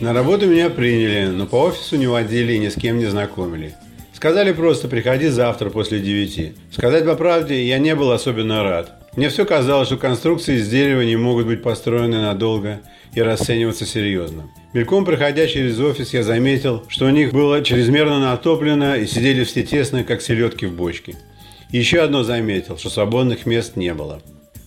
На работу меня приняли, но по офису не водили и ни с кем не знакомили. Сказали просто «приходи завтра после девяти». Сказать по правде, я не был особенно рад. Мне все казалось, что конструкции из дерева не могут быть построены надолго и расцениваться серьезно. Мельком проходя через офис, я заметил, что у них было чрезмерно натоплено и сидели все тесно, как селедки в бочке. И еще одно заметил, что свободных мест не было.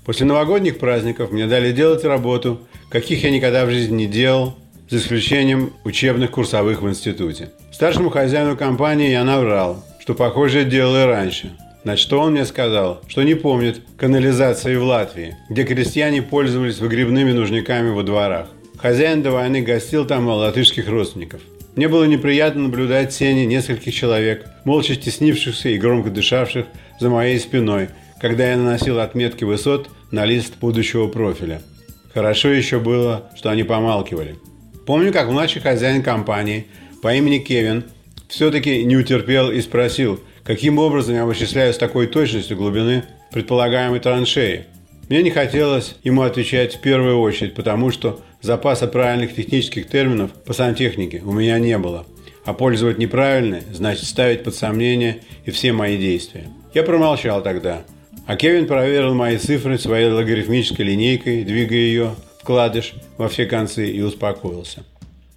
После новогодних праздников мне дали делать работу, каких я никогда в жизни не делал, за исключением учебных курсовых в институте. Старшему хозяину компании я наврал, что похожее делал и раньше – на что он мне сказал, что не помнит канализации в Латвии, где крестьяне пользовались выгребными нужниками во дворах. Хозяин до войны гостил там латышских родственников. Мне было неприятно наблюдать тени нескольких человек, молча стеснившихся и громко дышавших за моей спиной, когда я наносил отметки высот на лист будущего профиля. Хорошо еще было, что они помалкивали. Помню, как младший хозяин компании по имени Кевин все-таки не утерпел и спросил – Каким образом я вычисляю с такой точностью глубины предполагаемой траншеи? Мне не хотелось ему отвечать в первую очередь, потому что запаса правильных технических терминов по сантехнике у меня не было. А пользовать неправильные значит ставить под сомнение и все мои действия. Я промолчал тогда. А Кевин проверил мои цифры своей логарифмической линейкой, двигая ее вкладыш во все концы и успокоился.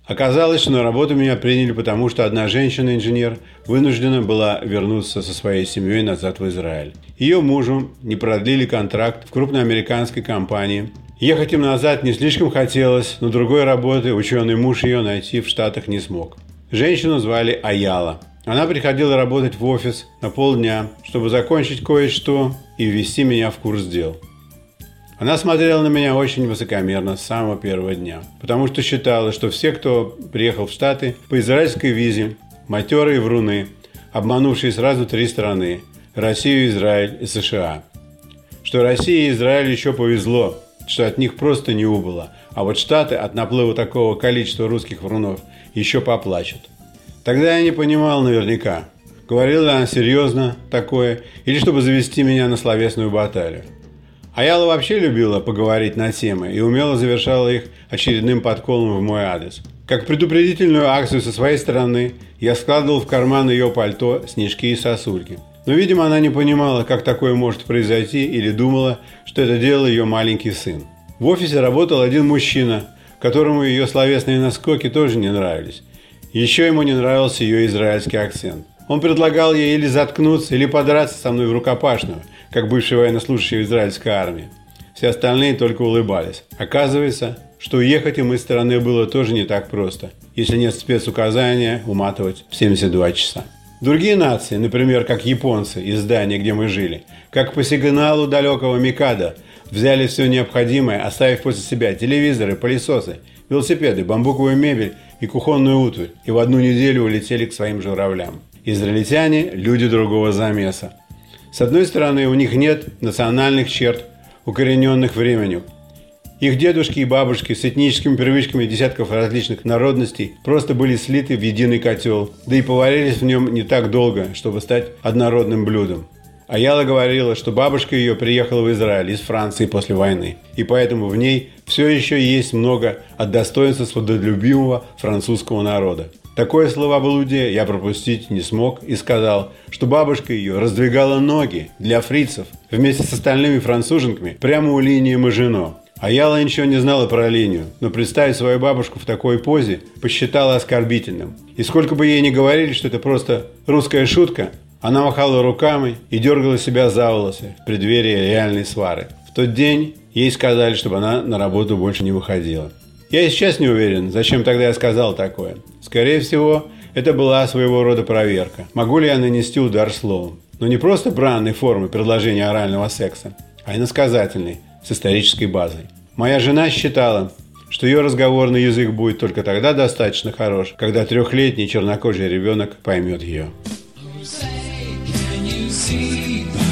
Оказалось, что на работу меня приняли, потому что одна женщина-инженер вынуждена была вернуться со своей семьей назад в Израиль. Ее мужу не продлили контракт в крупной американской компании. Ехать им назад не слишком хотелось, но другой работы ученый муж ее найти в Штатах не смог. Женщину звали Аяла. Она приходила работать в офис на полдня, чтобы закончить кое-что и ввести меня в курс дел. Она смотрела на меня очень высокомерно с самого первого дня, потому что считала, что все, кто приехал в Штаты по израильской визе, матерые вруны, обманувшие сразу три страны – Россию, Израиль и США. Что России и Израилю еще повезло, что от них просто не убыло, а вот Штаты от наплыва такого количества русских врунов еще поплачут. Тогда я не понимал наверняка, говорила она серьезно такое или чтобы завести меня на словесную баталию. Аяла вообще любила поговорить на темы и умело завершала их очередным подколом в мой адрес. Как предупредительную акцию со своей стороны, я складывал в карман ее пальто снежки и сосульки. Но, видимо, она не понимала, как такое может произойти, или думала, что это делал ее маленький сын. В офисе работал один мужчина, которому ее словесные наскоки тоже не нравились. Еще ему не нравился ее израильский акцент. Он предлагал ей или заткнуться, или подраться со мной в рукопашную – как бывший военнослужащий израильской армии. Все остальные только улыбались. Оказывается, что уехать им из страны было тоже не так просто, если нет спецуказания уматывать в 72 часа. Другие нации, например, как японцы из здания, где мы жили, как по сигналу далекого Микада, взяли все необходимое, оставив после себя телевизоры, пылесосы, велосипеды, бамбуковую мебель и кухонную утварь, и в одну неделю улетели к своим журавлям. Израильтяне – люди другого замеса. С одной стороны, у них нет национальных черт, укорененных временем. Их дедушки и бабушки с этническими привычками десятков различных народностей просто были слиты в единый котел, да и поварились в нем не так долго, чтобы стать однородным блюдом. Аяла говорила, что бабушка ее приехала в Израиль из Франции после войны, и поэтому в ней все еще есть много от достоинства свободолюбивого французского народа. Такое словоблудие я пропустить не смог и сказал, что бабушка ее раздвигала ноги для фрицев вместе с остальными француженками прямо у линии Мажино. А Яла ничего не знала про линию, но представить свою бабушку в такой позе посчитала оскорбительным. И сколько бы ей ни говорили, что это просто русская шутка, она махала руками и дергала себя за волосы в преддверии реальной свары. В тот день ей сказали, чтобы она на работу больше не выходила. Я и сейчас не уверен, зачем тогда я сказал такое. Скорее всего, это была своего рода проверка. Могу ли я нанести удар словом? Но не просто бранной формы предложения орального секса, а иносказательной, с исторической базой. Моя жена считала, что ее разговорный язык будет только тогда достаточно хорош, когда трехлетний чернокожий ребенок поймет ее. say,